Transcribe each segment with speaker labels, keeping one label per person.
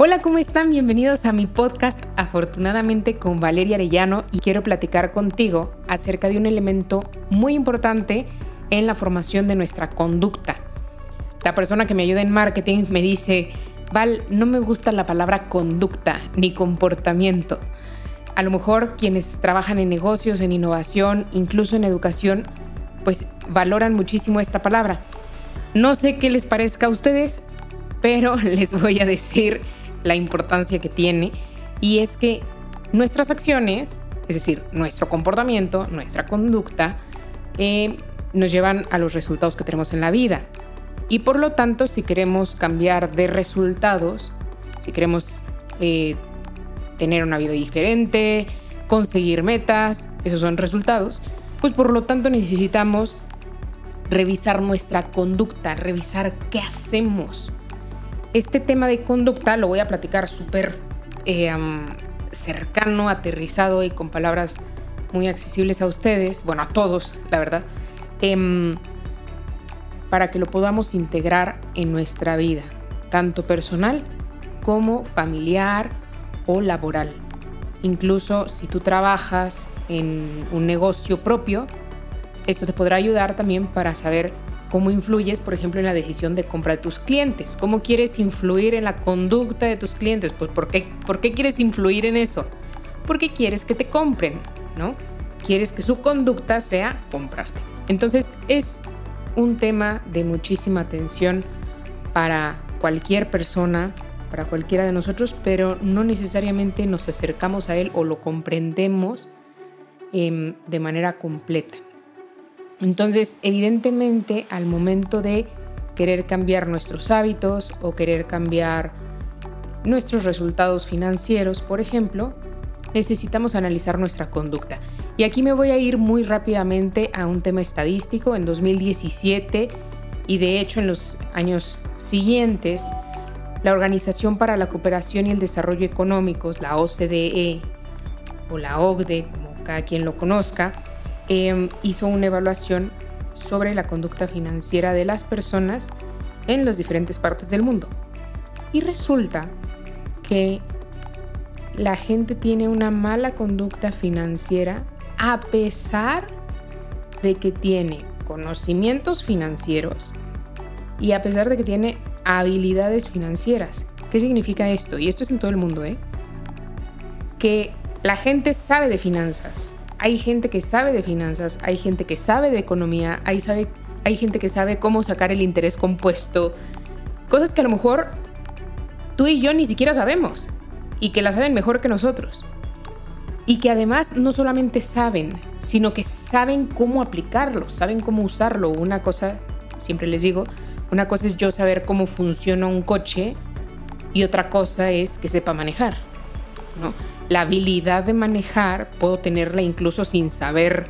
Speaker 1: Hola, ¿cómo están? Bienvenidos a mi podcast Afortunadamente con Valeria Arellano y quiero platicar contigo acerca de un elemento muy importante en la formación de nuestra conducta. La persona que me ayuda en marketing me dice, Val, no me gusta la palabra conducta ni comportamiento. A lo mejor quienes trabajan en negocios, en innovación, incluso en educación, pues valoran muchísimo esta palabra. No sé qué les parezca a ustedes, pero les voy a decir la importancia que tiene y es que nuestras acciones, es decir, nuestro comportamiento, nuestra conducta, eh, nos llevan a los resultados que tenemos en la vida. Y por lo tanto, si queremos cambiar de resultados, si queremos eh, tener una vida diferente, conseguir metas, esos son resultados, pues por lo tanto necesitamos revisar nuestra conducta, revisar qué hacemos, este tema de conducta lo voy a platicar súper eh, cercano, aterrizado y con palabras muy accesibles a ustedes, bueno, a todos, la verdad, em, para que lo podamos integrar en nuestra vida, tanto personal como familiar o laboral. Incluso si tú trabajas en un negocio propio, esto te podrá ayudar también para saber cómo influyes, por ejemplo, en la decisión de compra de tus clientes, cómo quieres influir en la conducta de tus clientes, pues ¿por qué, ¿por qué quieres influir en eso? Porque quieres que te compren, ¿no? Quieres que su conducta sea comprarte. Entonces es un tema de muchísima atención para cualquier persona, para cualquiera de nosotros, pero no necesariamente nos acercamos a él o lo comprendemos em, de manera completa. Entonces, evidentemente, al momento de querer cambiar nuestros hábitos o querer cambiar nuestros resultados financieros, por ejemplo, necesitamos analizar nuestra conducta. Y aquí me voy a ir muy rápidamente a un tema estadístico. En 2017 y de hecho en los años siguientes, la Organización para la Cooperación y el Desarrollo Económicos, la OCDE o la OCDE, como cada quien lo conozca, Em, hizo una evaluación sobre la conducta financiera de las personas en las diferentes partes del mundo. Y resulta que la gente tiene una mala conducta financiera a pesar de que tiene conocimientos financieros y a pesar de que tiene habilidades financieras. ¿Qué significa esto? Y esto es en todo el mundo, ¿eh? Que la gente sabe de finanzas, hay gente que sabe de finanzas, hay gente que sabe de economía, hay, sabe, hay gente que sabe cómo sacar el interés compuesto, cosas que a lo mejor tú y yo ni siquiera sabemos y que la saben mejor que nosotros. Y que además no solamente saben, sino que saben cómo aplicarlo, saben cómo usarlo. Una cosa, siempre les digo, una cosa es yo saber cómo funciona un coche y otra cosa es que sepa manejar. ¿no? La habilidad de manejar puedo tenerla incluso sin saber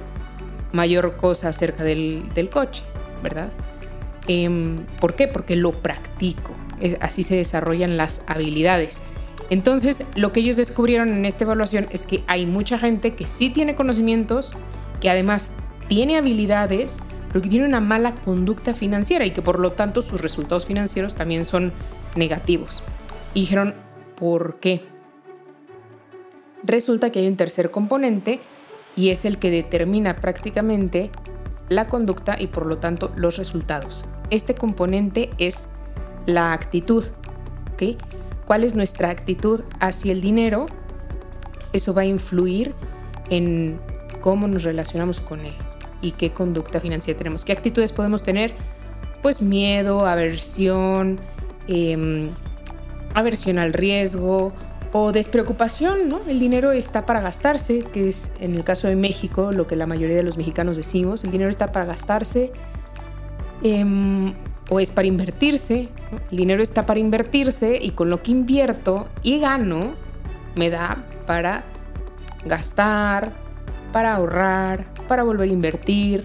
Speaker 1: mayor cosa acerca del, coche, ¿verdad? Em, ¿Por qué? Porque lo practico. así se desarrollan las habilidades. Entonces, lo que ellos descubrieron en esta evaluación es que hay mucha gente que sí tiene conocimientos, que además tiene habilidades, pero que tiene una mala conducta financiera y que por lo tanto sus resultados financieros también son negativos. Y dijeron, ¿por qué? Resulta que hay un tercer componente y es el que determina prácticamente la conducta y por lo tanto los resultados. Este componente es la actitud. ¿Cuál es nuestra actitud hacia el dinero? Eso va a influir en cómo nos relacionamos con él y qué conducta financiera tenemos. ¿Qué actitudes podemos tener? Pues miedo, aversión, em, aversión al riesgo o despreocupación, ¿no? El dinero está para gastarse, que es en el caso de México lo que la mayoría de los mexicanos decimos, el dinero está para gastarse em, o es para invertirse, el dinero está para invertirse y con lo que invierto y gano me da para gastar, para ahorrar, para volver a invertir.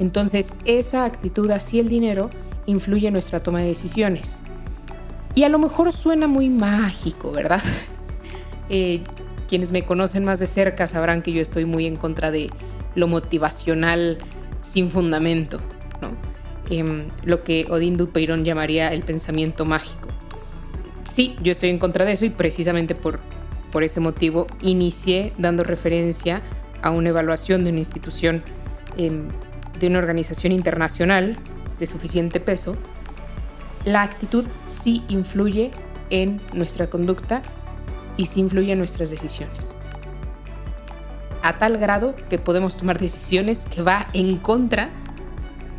Speaker 1: Entonces esa actitud hacia el dinero influye en nuestra toma de decisiones. Y a lo mejor suena muy mágico, ¿verdad? Eh, quienes me conocen más de cerca sabrán que yo estoy muy en contra de lo motivacional sin fundamento, ¿no? Em, lo que Odín Dupeirón llamaría el pensamiento mágico. Sí, yo estoy en contra de eso y precisamente por, por ese motivo inicié dando referencia a una evaluación de una institución, em, de una organización internacional de suficiente peso. La actitud sí influye en nuestra conducta y sí influye en nuestras decisiones. A tal grado que podemos tomar decisiones que va en contra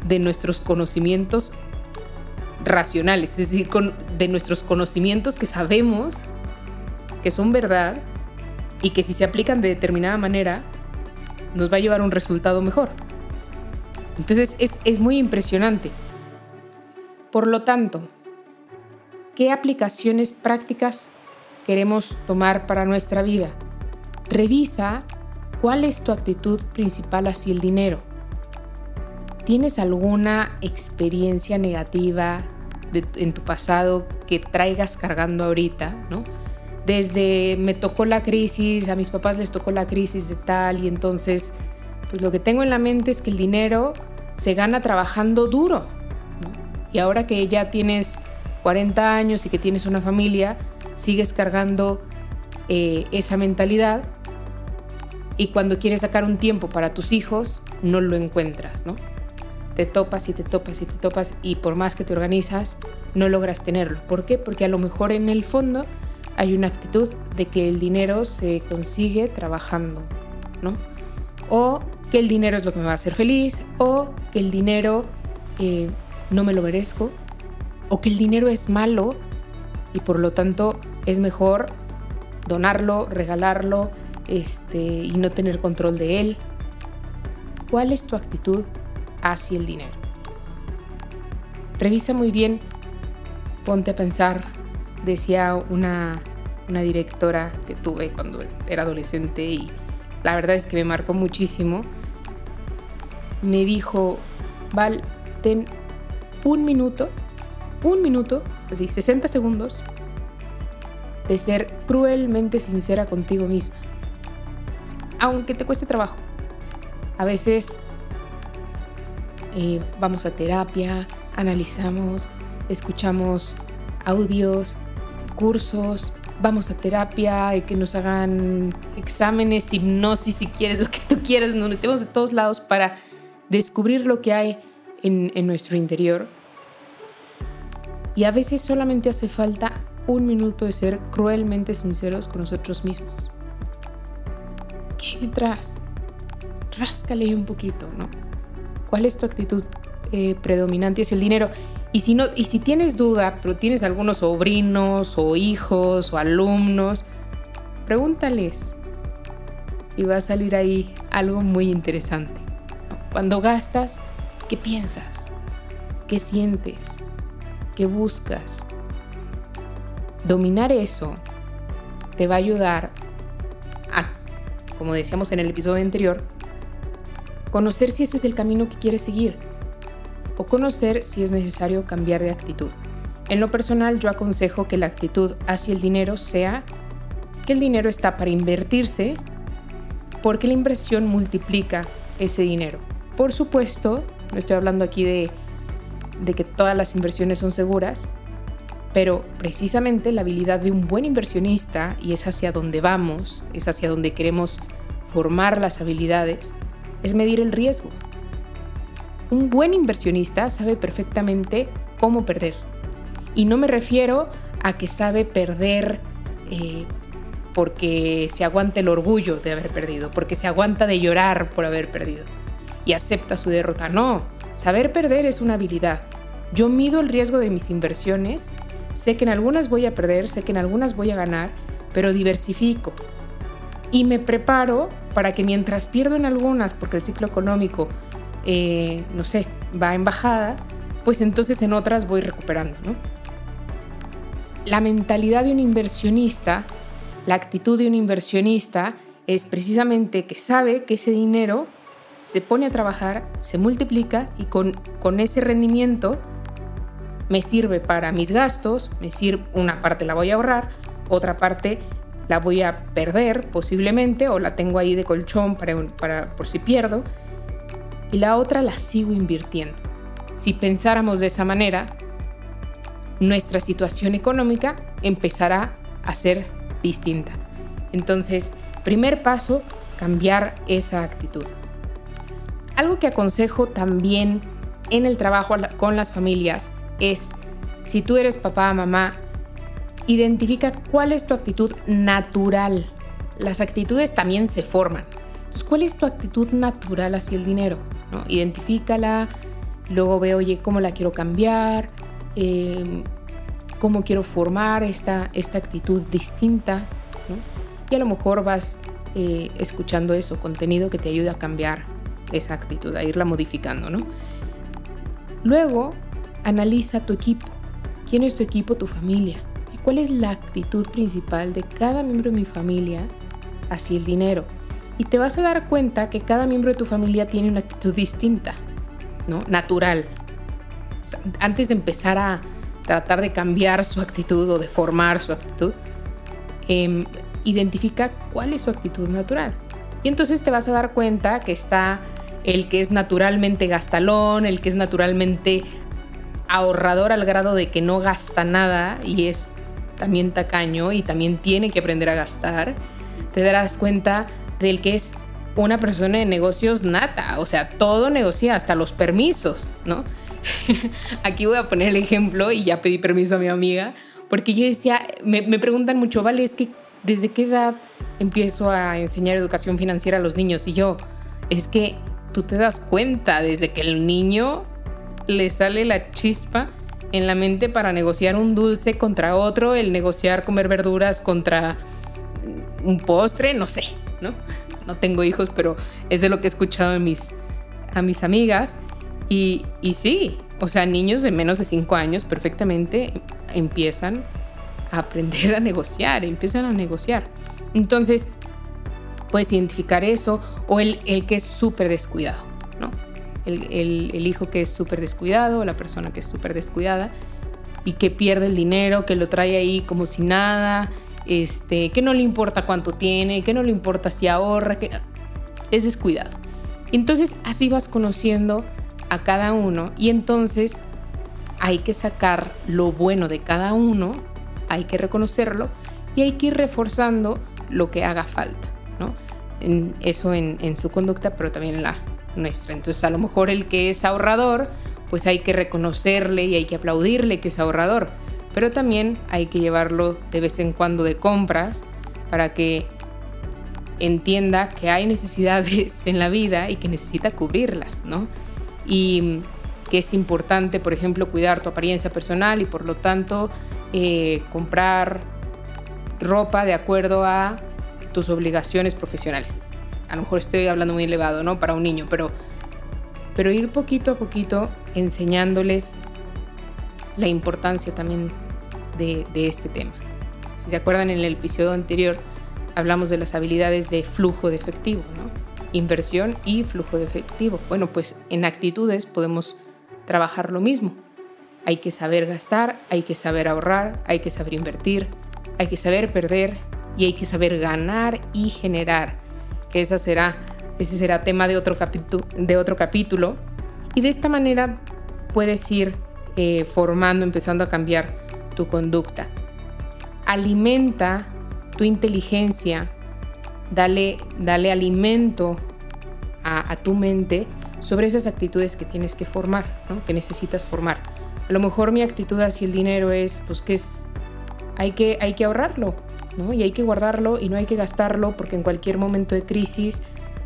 Speaker 1: de nuestros conocimientos racionales, es decir, de nuestros conocimientos que sabemos que son verdad y que si se aplican de determinada manera nos va a llevar a un resultado mejor. Entonces es, es muy impresionante. Por lo tanto, ¿qué aplicaciones prácticas queremos tomar para nuestra vida? Revisa cuál es tu actitud principal hacia el dinero. ¿Tienes alguna experiencia negativa en tu pasado que traigas cargando ahorita, ¿no? Desde me tocó la crisis, a mis papás les tocó la crisis de tal y entonces, pues lo que tengo en la mente es que el dinero se gana trabajando duro. Y ahora que ya tienes 40 años y que tienes una familia, sigues cargando eh, esa mentalidad y cuando quieres sacar un tiempo para tus hijos, no lo encuentras, ¿no? te topas y te topas y te topas y por más que te organizas, no logras tenerlo. ¿Por qué? Porque a lo mejor en el fondo hay una actitud de que el dinero se consigue trabajando, ¿no? O que el dinero es lo que me va a hacer feliz, o que el dinero eh, no me lo merezco, o que el dinero es malo y por lo tanto es mejor donarlo, regalarlo este, y no tener control de él. ¿Cuál es tu actitud hacia el dinero. Revisa muy bien, ponte a pensar, decía una, una directora que tuve cuando era adolescente y la verdad es que me marcó muchísimo. Me dijo, Val, ten un minuto, un minuto, así 60 segundos, de ser cruelmente sincera contigo misma. Aunque te cueste trabajo. A veces eh, vamos a terapia, analizamos, escuchamos audios, cursos, vamos a terapia, y que nos hagan exámenes, hipnosis si quieres, lo que tú quieras, nos metemos de todos lados para descubrir lo que hay en, en nuestro interior. Y a veces solamente hace falta un minuto de ser cruelmente sinceros con nosotros mismos. ¿Qué hay detrás? Ráscale un poquito, ¿no? ¿Cuál es tu actitud eh, predominante hacia el dinero? Y si, no, y si tienes duda, pero tienes algunos sobrinos o hijos o alumnos, pregúntales. Y va a salir ahí algo muy interesante. Cuando gastas, ¿qué piensas? ¿Qué sientes? ¿Qué buscas? Dominar eso te va a ayudar a, como decíamos en el episodio anterior, conocer si ese es el camino que quieres seguir o conocer si es necesario cambiar de actitud. En lo personal yo aconsejo que la actitud hacia el dinero sea que el dinero está para invertirse porque la inversión multiplica ese dinero. Por supuesto, no estoy hablando aquí de, de que todas las inversiones son seguras, pero precisamente la habilidad de un buen inversionista, y es hacia donde vamos, es hacia donde queremos formar las habilidades, es medir el riesgo. Un buen inversionista sabe perfectamente cómo perder. Y no me refiero a que sabe perder eh, porque se aguanta el orgullo de haber perdido, porque se aguanta de llorar por haber perdido y acepta su derrota. No, saber perder es una habilidad. Yo mido el riesgo de mis inversiones, sé que en algunas voy a perder, sé que en algunas voy a ganar, pero diversifico, y me preparo para que mientras pierdo en algunas, porque el ciclo económico, eh, no sé, va en bajada, pues entonces en otras voy recuperando, ¿no? La mentalidad de un inversionista, la actitud de un inversionista es precisamente que sabe que ese dinero se pone a trabajar, se multiplica y con, con ese rendimiento me sirve para mis gastos, me sirve, una parte la voy a ahorrar, otra parte la voy a perder posiblemente o la tengo ahí de colchón para, para, por si pierdo y la otra la sigo invirtiendo. Si pensáramos de esa manera, nuestra situación económica empezará a ser distinta. Entonces, primer paso, cambiar esa actitud. Algo que aconsejo también en el trabajo con las familias es, si tú eres papá, mamá, identifica cuál es tu actitud natural. Las actitudes también se forman. Entonces, ¿cuál es tu actitud natural hacia el dinero? ¿No? Identifícala, luego ve, oye, cómo la quiero cambiar, em, cómo quiero formar esta, esta actitud distinta. Y a lo mejor vas eh, escuchando eso, contenido que te ayude a cambiar esa actitud, a irla modificando, ¿no? Luego, analiza tu equipo. ¿Quién es tu equipo? Tu familia. ¿Y cuál es la actitud principal de cada miembro de mi familia hacia el dinero? Y te vas a dar cuenta que cada miembro de tu familia tiene una actitud distinta, ¿no? Natural. antes de empezar a tratar de cambiar su actitud o de formar su actitud, em, identifica cuál es su actitud natural. Y entonces te vas a dar cuenta que está el que es naturalmente gastalón, el que es naturalmente ahorrador al grado de que no gasta nada y es también tacaño y también tiene que aprender a gastar, te darás cuenta del que es una persona de negocios nata, o sea, todo negocia, hasta los permisos, ¿no? Aquí voy a poner el ejemplo y ya pedí permiso a mi amiga, porque yo decía, me, me preguntan mucho, vale, es que desde qué edad empiezo a enseñar educación financiera a los niños y yo, es que tú te das cuenta desde que el niño le sale la chispa en la mente para negociar un dulce contra otro, el negociar comer verduras contra un postre, no sé, ¿no? No tengo hijos, pero es de lo que he escuchado a mis, a mis amigas. Y, y sí, o sea, niños de menos de 5 años perfectamente empiezan a aprender a negociar, empiezan a negociar. Entonces, puedes identificar eso o el, el que es súper descuidado, ¿no? El, el, hijo que es súper descuidado o la persona que es súper descuidada y que pierde el dinero, que lo trae ahí como si nada, este, que no le importa cuánto tiene, que no le importa si ahorra, que es descuidado. Entonces así vas conociendo a cada uno y entonces hay que sacar lo bueno de cada uno, hay que reconocerlo y hay que ir reforzando lo que haga falta, ¿no? eso en, su conducta, pero también en la nuestra. Entonces a lo mejor el que es ahorrador, pues hay que reconocerle y hay que aplaudirle que es ahorrador, pero también hay que llevarlo de vez en cuando de compras para que entienda que hay necesidades en la vida y que necesita cubrirlas, ¿no? Y que es importante, por ejemplo, cuidar tu apariencia personal y por lo tanto eh, comprar ropa de acuerdo a tus obligaciones profesionales. A lo mejor estoy hablando muy elevado, ¿no? Para un niño, pero, pero ir poquito a poquito enseñándoles la importancia también de, este tema. Si se acuerdan, en el episodio anterior hablamos de las habilidades de flujo de efectivo, ¿no? Inversión y flujo de efectivo. Bueno, pues en actitudes podemos trabajar lo mismo. Hay que saber gastar, hay que saber ahorrar, hay que saber invertir, hay que saber perder, y hay que saber ganar y generar, que esa será, ese será tema de otro, de otro capítulo. Y de esta manera puedes ir eh, formando, empezando a cambiar tu conducta. Alimenta tu inteligencia, dale, dale alimento a, tu mente sobre esas actitudes que tienes que formar, que necesitas formar. A lo mejor mi actitud hacia el dinero es, pues que es, hay que, hay que ahorrarlo, y hay que guardarlo y no hay que gastarlo porque en cualquier momento de crisis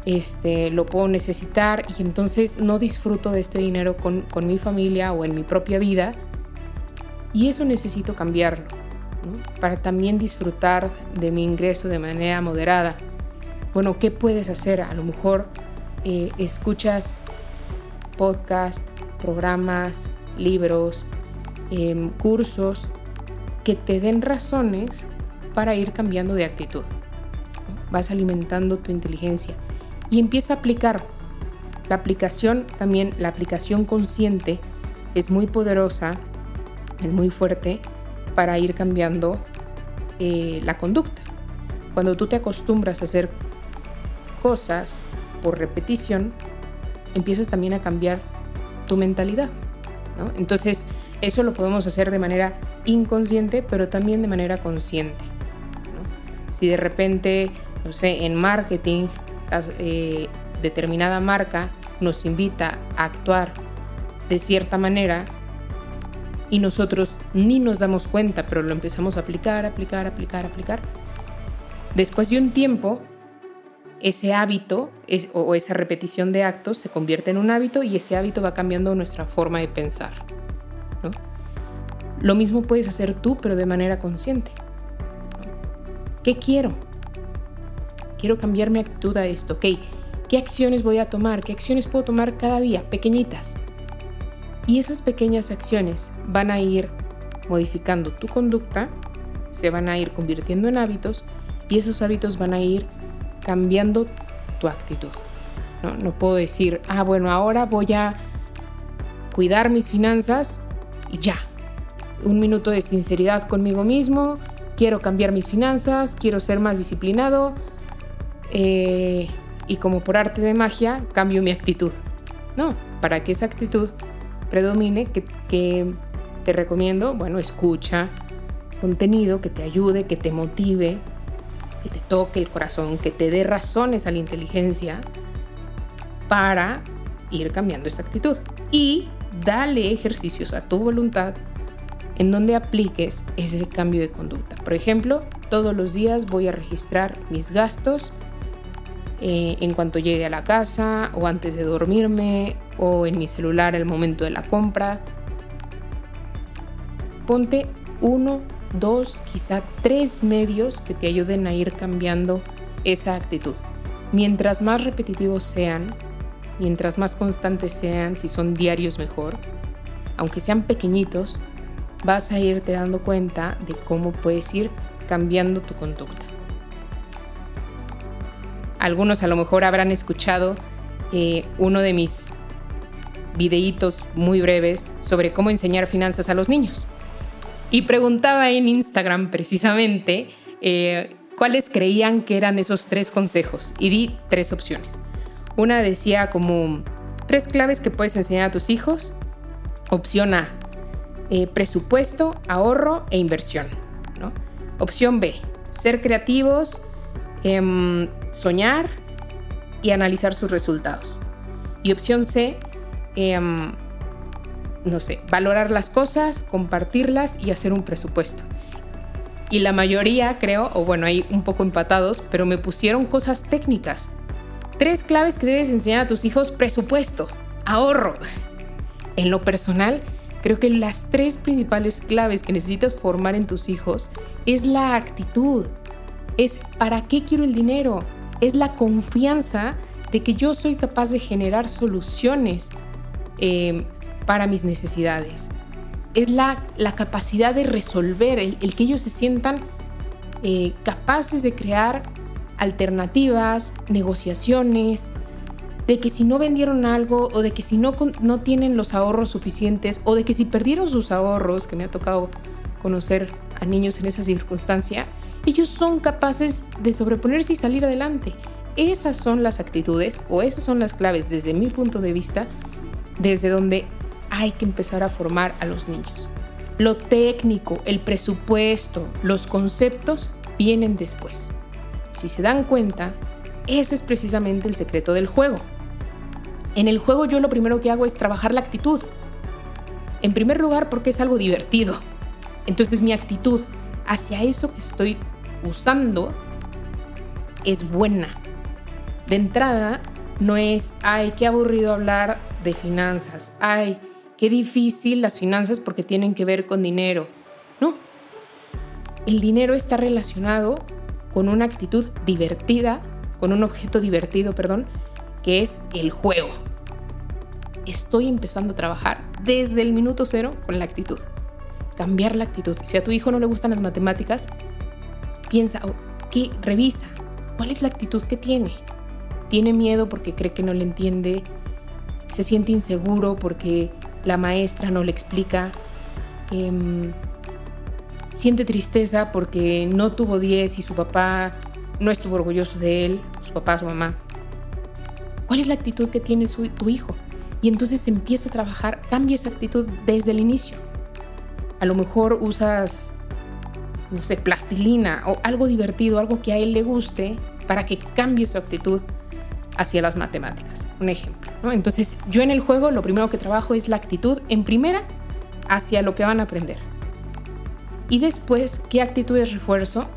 Speaker 1: este, lo puedo necesitar y entonces no disfruto de este dinero con, mi familia o en mi propia vida. Y eso necesito cambiarlo, para también disfrutar de mi ingreso de manera moderada. Bueno, ¿qué puedes hacer? A lo mejor eh, escuchas podcast, programas, libros, em, cursos que te den razones para ir cambiando de actitud. Vas alimentando tu inteligencia y empieza a aplicar. La aplicación también, la aplicación consciente es muy poderosa, es muy fuerte para ir cambiando eh, la conducta. Cuando tú te acostumbras a hacer cosas por repetición, empiezas también a cambiar tu mentalidad. Entonces, Eso lo podemos hacer de manera inconsciente, pero también de manera consciente. Si de repente, no sé, en marketing, eh, determinada marca nos invita a actuar de cierta manera y nosotros ni nos damos cuenta, pero lo empezamos a aplicar, aplicar, aplicar, aplicar. Después de un tiempo, ese hábito o esa repetición de actos se convierte en un hábito y ese hábito va cambiando nuestra forma de pensar. Lo mismo puedes hacer tú, pero de manera consciente. ¿Qué quiero? Quiero cambiar mi actitud a esto. Ok, ¿qué acciones voy a tomar? ¿Qué acciones puedo tomar cada día? Pequeñitas. Y esas pequeñas acciones van a ir modificando tu conducta, se van a ir convirtiendo en hábitos y esos hábitos van a ir cambiando tu actitud. No, no puedo decir, ah, bueno, ahora voy a cuidar mis finanzas y ya. Un minuto de sinceridad conmigo mismo, quiero cambiar mis finanzas, quiero ser más disciplinado eh, y como por arte de magia cambio mi actitud. No, para que esa actitud predomine, que, que te recomiendo, bueno, escucha contenido que te ayude, que te motive, que te toque el corazón, que te dé razones a la inteligencia para ir cambiando esa actitud. Y dale ejercicios a tu voluntad en donde apliques ese cambio de conducta. Por ejemplo, todos los días voy a registrar mis gastos eh, en cuanto llegue a la casa o antes de dormirme o en mi celular al momento de la compra. Ponte uno dos, quizá tres medios que te ayuden a ir cambiando esa actitud. Mientras más repetitivos sean, mientras más constantes sean, si son diarios mejor, aunque sean pequeñitos, vas a irte dando cuenta de cómo puedes ir cambiando tu conducta. Algunos a lo mejor habrán escuchado eh, uno de mis videitos muy breves sobre cómo enseñar finanzas a los niños. Y preguntaba en Instagram precisamente eh, cuáles creían que eran esos tres consejos y di tres opciones. Una decía como tres claves que puedes enseñar a tus hijos. Opción A, eh, presupuesto, ahorro e inversión. Opción B, ser creativos, em, soñar y analizar sus resultados. Y opción C, em, no sé, valorar las cosas, compartirlas y hacer un presupuesto. Y la mayoría, creo, o bueno, hay un poco empatados, pero me pusieron cosas técnicas. Tres claves que debes enseñar a tus hijos, presupuesto, ahorro. En lo personal, creo que las tres principales claves que necesitas formar en tus hijos es la actitud, es para qué quiero el dinero, es la confianza de que yo soy capaz de generar soluciones. Eh, para mis necesidades. Es la, la capacidad de resolver, el, que ellos se sientan eh, capaces de crear alternativas, negociaciones, de que si no vendieron algo o de que si no, no tienen los ahorros suficientes o de que si perdieron sus ahorros, que me ha tocado conocer a niños en esa circunstancia, ellos son capaces de sobreponerse y salir adelante. Esas son las actitudes o esas son las claves desde mi punto de vista, desde donde hay que empezar a formar a los niños. Lo técnico, el presupuesto, los conceptos vienen después. Si se dan cuenta, ese es precisamente el secreto del juego. En el juego yo lo primero que hago es trabajar la actitud. En primer lugar porque es algo divertido. Entonces mi actitud hacia eso que estoy usando es buena. De entrada, no es, ay, qué aburrido hablar de finanzas, ay, qué difícil las finanzas porque tienen que ver con dinero. No, el dinero está relacionado con una actitud divertida, con un objeto divertido, perdón, que es el juego. Estoy empezando a trabajar desde el minuto cero con la actitud. Cambiar la actitud. Si a tu hijo no le gustan las matemáticas, piensa, oh, ¿qué? Revisa. ¿Cuál es la actitud que tiene? ¿Tiene miedo porque cree que no le entiende? ¿Se siente inseguro porque la maestra no le explica, em, siente tristeza porque no tuvo 10 y su papá no estuvo orgulloso de él, su papá, su mamá. ¿Cuál es la actitud que tiene tu hijo? Y entonces empieza a trabajar, cambia esa actitud desde el inicio. A lo mejor usas, no sé, plastilina o algo divertido, algo que a él le guste, para que cambie su actitud hacia las matemáticas. Un ejemplo. Entonces, yo en el juego lo primero que trabajo es la actitud en primera hacia lo que van a aprender. Y después, ¿qué actitudes refuerzo?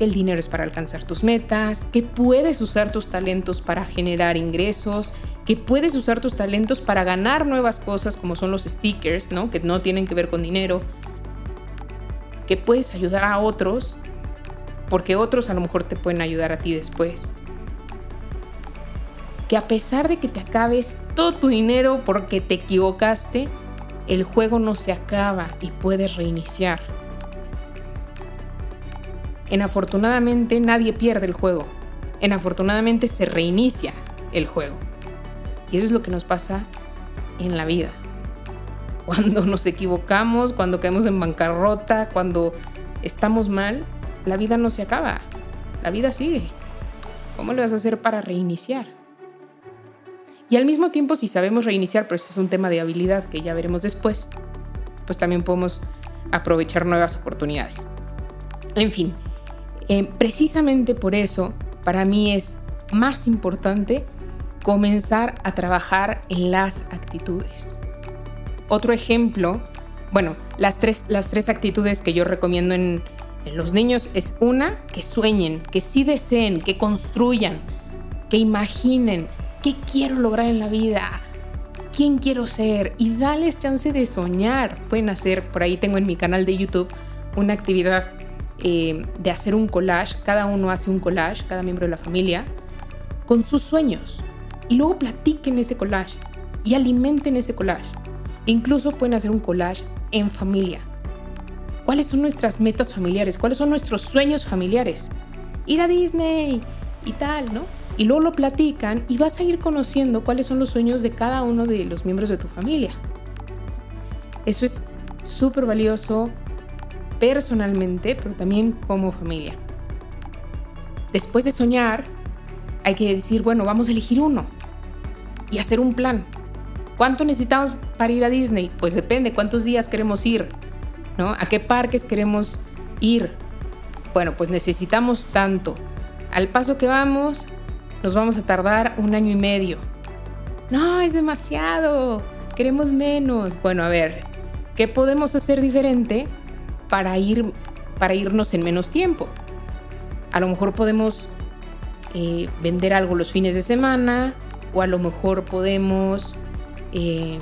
Speaker 1: Que el dinero es para alcanzar tus metas, que puedes usar tus talentos para generar ingresos, que puedes usar tus talentos para ganar nuevas cosas como son los stickers, ¿no? Que no tienen que ver con dinero. Que puedes ayudar a otros porque otros a lo mejor te pueden ayudar a ti después. Que a pesar de que te acabes todo tu dinero porque te equivocaste, el juego no se acaba y puedes reiniciar. En afortunadamente nadie pierde el juego. En afortunadamente se reinicia el juego. Y eso es lo que nos pasa en la vida. Cuando nos equivocamos, cuando caemos en bancarrota, cuando estamos mal, la vida no se acaba. La vida sigue. ¿Cómo le vas a hacer para reiniciar? Y al mismo tiempo, si sabemos reiniciar, pero este es un tema de habilidad que ya veremos después, pues también podemos aprovechar nuevas oportunidades. En fin, eh, precisamente por eso, para mí es más importante comenzar a trabajar en las actitudes. Otro ejemplo, bueno, las tres, las tres actitudes que yo recomiendo en, en los niños es una, que sueñen, que sí deseen, que construyan, que imaginen qué quiero lograr en la vida, quién quiero ser y dales chance de soñar. Pueden hacer, por ahí tengo en mi canal de YouTube una actividad eh, de hacer un collage, cada uno hace un collage, cada miembro de la familia, con sus sueños y luego platiquen ese collage y alimenten ese collage. Incluso pueden hacer un collage en familia. ¿Cuáles son nuestras metas familiares? ¿Cuáles son nuestros sueños familiares? Ir a Disney y tal, ¿no? Y luego lo platican y vas a ir conociendo cuáles son los sueños de cada uno de los miembros de tu familia. Eso es súper valioso personalmente, pero también como familia. Después de soñar, hay que decir, bueno, vamos a elegir uno y hacer un plan. ¿Cuánto necesitamos para ir a Disney? Pues depende, cuántos días queremos ir, ¿no? ¿A qué parques queremos ir? Bueno, pues necesitamos tanto. Al paso que vamos, nos vamos a tardar un año y medio. No, es demasiado. Queremos menos. Bueno, a ver, ¿qué podemos hacer diferente para ir para irnos en menos tiempo? A lo mejor podemos eh, vender algo los fines de semana, o a lo mejor podemos eh,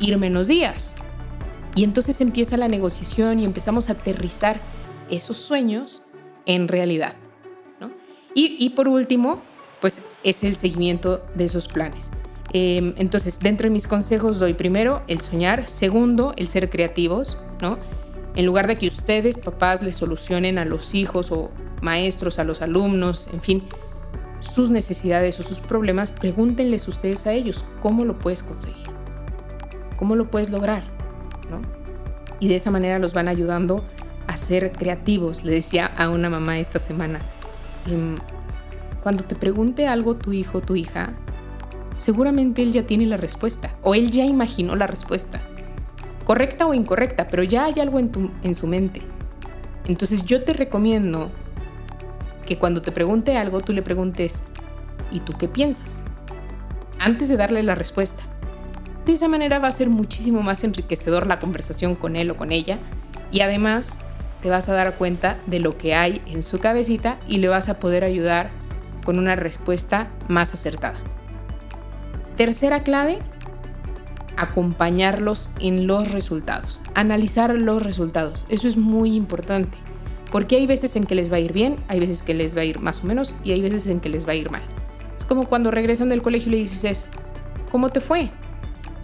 Speaker 1: ir menos días. Y entonces empieza la negociación y empezamos a aterrizar esos sueños en realidad. Y, por último, pues es el seguimiento de esos planes. Em, entonces, dentro de mis consejos doy primero el soñar, segundo el ser creativos, ¿no? En lugar de que ustedes, papás, les solucionen a los hijos o maestros, a los alumnos, en fin, sus necesidades o sus problemas, pregúntenles ustedes a ellos cómo lo puedes conseguir, cómo lo puedes lograr, ¿no? Y de esa manera los van ayudando a ser creativos. Le decía a una mamá esta semana, em, cuando te pregunte algo tu hijo o tu hija, seguramente él ya tiene la respuesta o él ya imaginó la respuesta, correcta o incorrecta, pero ya hay algo en, tu, en su mente. Entonces yo te recomiendo que cuando te pregunte algo tú le preguntes, ¿y tú qué piensas? Antes de darle la respuesta. De esa manera va a ser muchísimo más enriquecedor la conversación con él o con ella y además te vas a dar cuenta de lo que hay en su cabecita y le vas a poder ayudar con una respuesta más acertada. Tercera clave, acompañarlos en los resultados, analizar los resultados. Eso es muy importante. Porque hay veces en que les va a ir bien, hay veces que les va a ir más o menos y hay veces en que les va a ir mal. Es como cuando regresan del colegio y le dices, ¿cómo te fue?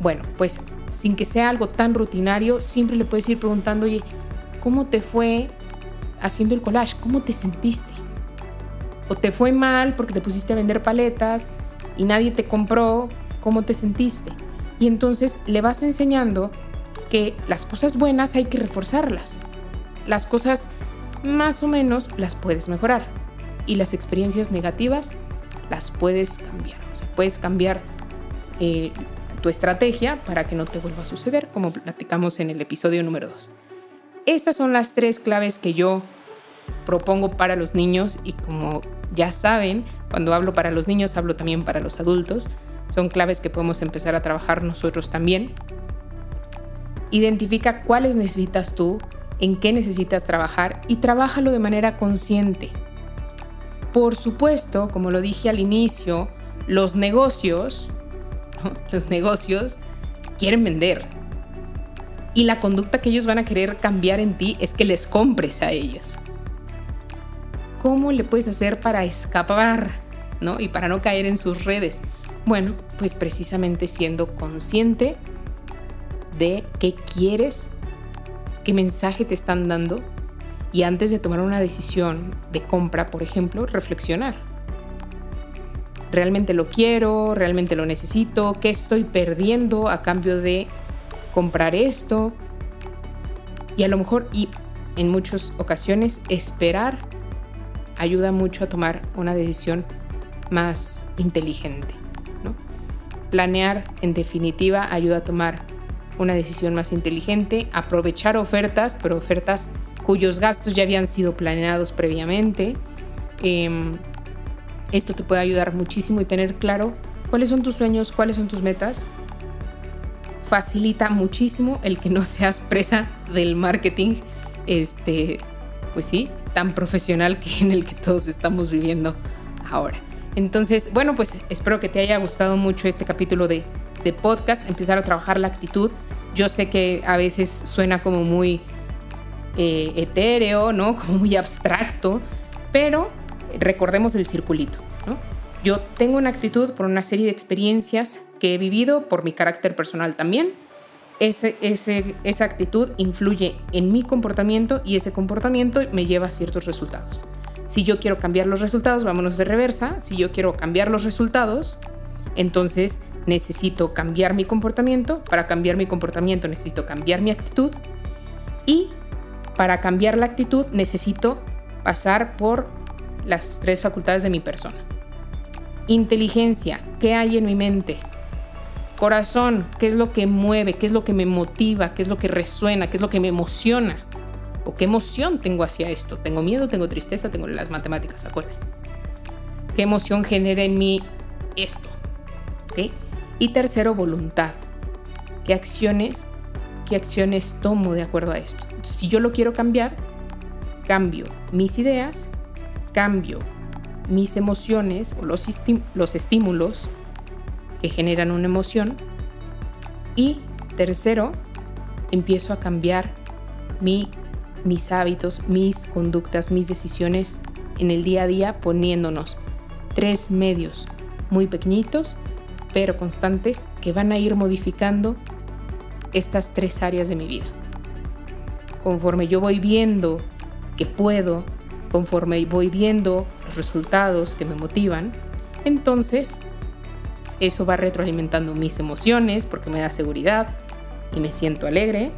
Speaker 1: Bueno, pues sin que sea algo tan rutinario, siempre le puedes ir preguntando, oye, ¿cómo te fue haciendo el collage? ¿Cómo te sentiste? O te fue mal porque te pusiste a vender paletas y nadie te compró, ¿cómo te sentiste? Y entonces le vas enseñando que las cosas buenas hay que reforzarlas. Las cosas más o menos las puedes mejorar. Y las experiencias negativas las puedes cambiar. O sea, puedes cambiar eh, tu estrategia para que no te vuelva a suceder, como platicamos en el episodio número 2. estas son las tres claves que yo propongo para los niños y como ya saben, cuando hablo para los niños hablo también para los adultos. Son claves que podemos empezar a trabajar nosotros también. Identifica cuáles necesitas tú, en qué necesitas trabajar y trabájalo de manera consciente. Por supuesto, como lo dije al inicio, los negocios, los negocios quieren vender. Y la conducta que ellos van a querer cambiar en ti es que les compres a ellos. ¿Cómo le puedes hacer para escapar, ¿no? Y para no caer en sus redes. Bueno, pues precisamente siendo consciente de qué quieres, qué mensaje te están dando y antes de tomar una decisión de compra, por ejemplo, reflexionar. ¿Realmente lo quiero? ¿Realmente lo necesito? ¿Qué estoy perdiendo a cambio de comprar esto? Y a lo mejor, y en muchas ocasiones, esperar ayuda mucho a tomar una decisión más inteligente. Planear, en definitiva, ayuda a tomar una decisión más inteligente, aprovechar ofertas, pero ofertas cuyos gastos ya habían sido planeados previamente. Em, esto te puede ayudar muchísimo y tener claro cuáles son tus sueños, cuáles son tus metas. Facilita muchísimo el que no seas presa del marketing, este, pues sí, tan profesional que en el que todos estamos viviendo ahora. Entonces, bueno, pues espero que te haya gustado mucho este capítulo de, de podcast, empezar a trabajar la actitud. Yo sé que a veces suena como muy eh, etéreo, ¿no? Como muy abstracto, pero recordemos el circulito. Yo tengo una actitud por una serie de experiencias que he vivido, por mi carácter personal también. Esa actitud influye en mi comportamiento y ese comportamiento me lleva a ciertos resultados. Si yo quiero cambiar los resultados, vámonos de reversa. Si yo quiero cambiar los resultados, entonces necesito cambiar mi comportamiento. Para cambiar mi comportamiento necesito cambiar mi actitud. Y para cambiar la actitud necesito pasar por las tres facultades de mi persona. Inteligencia, ¿qué hay en mi mente? Corazón, ¿qué es lo que mueve? ¿Qué es lo que me motiva? ¿Qué es lo que resuena? ¿Qué es lo que me emociona? ¿O qué emoción tengo hacia esto? ¿Tengo miedo? ¿Tengo tristeza? ¿Tengo las matemáticas? ¿Acuerdas? ¿Qué emoción genera en mí esto? Y tercero, voluntad. ¿Qué acciones, qué acciones tomo de acuerdo a esto? si yo lo quiero cambiar, cambio mis ideas, cambio mis emociones o los, los estímulos que generan una emoción. Y tercero, empiezo a cambiar mi, mis hábitos, mis conductas, mis decisiones en el día a día poniéndonos tres medios muy pequeñitos pero constantes que van a ir modificando estas tres áreas de mi vida. Conforme yo voy viendo que puedo, conforme voy viendo los resultados que me motivan, entonces eso va retroalimentando mis emociones porque me da seguridad y me siento alegre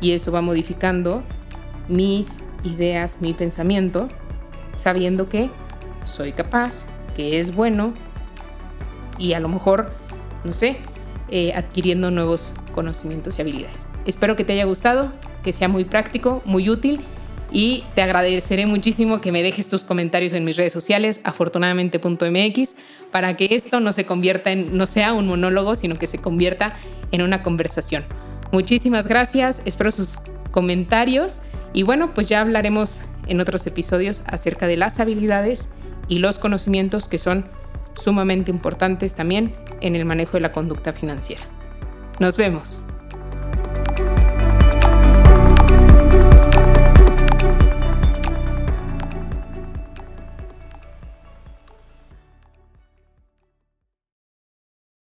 Speaker 1: y eso va modificando mis ideas, mi pensamiento, sabiendo que soy capaz, que es bueno y a lo mejor, no sé, eh, adquiriendo nuevos conocimientos y habilidades. Espero que te haya gustado que sea muy práctico, muy útil y te agradeceré muchísimo que me dejes tus comentarios en mis redes sociales, afortunadamente.mx, para que esto no se convierta en, no sea un monólogo, sino que se convierta en una conversación. Muchísimas gracias, espero sus comentarios y bueno, pues ya hablaremos en otros episodios acerca de las habilidades y los conocimientos que son sumamente importantes también en el manejo de la conducta financiera. Nos vemos.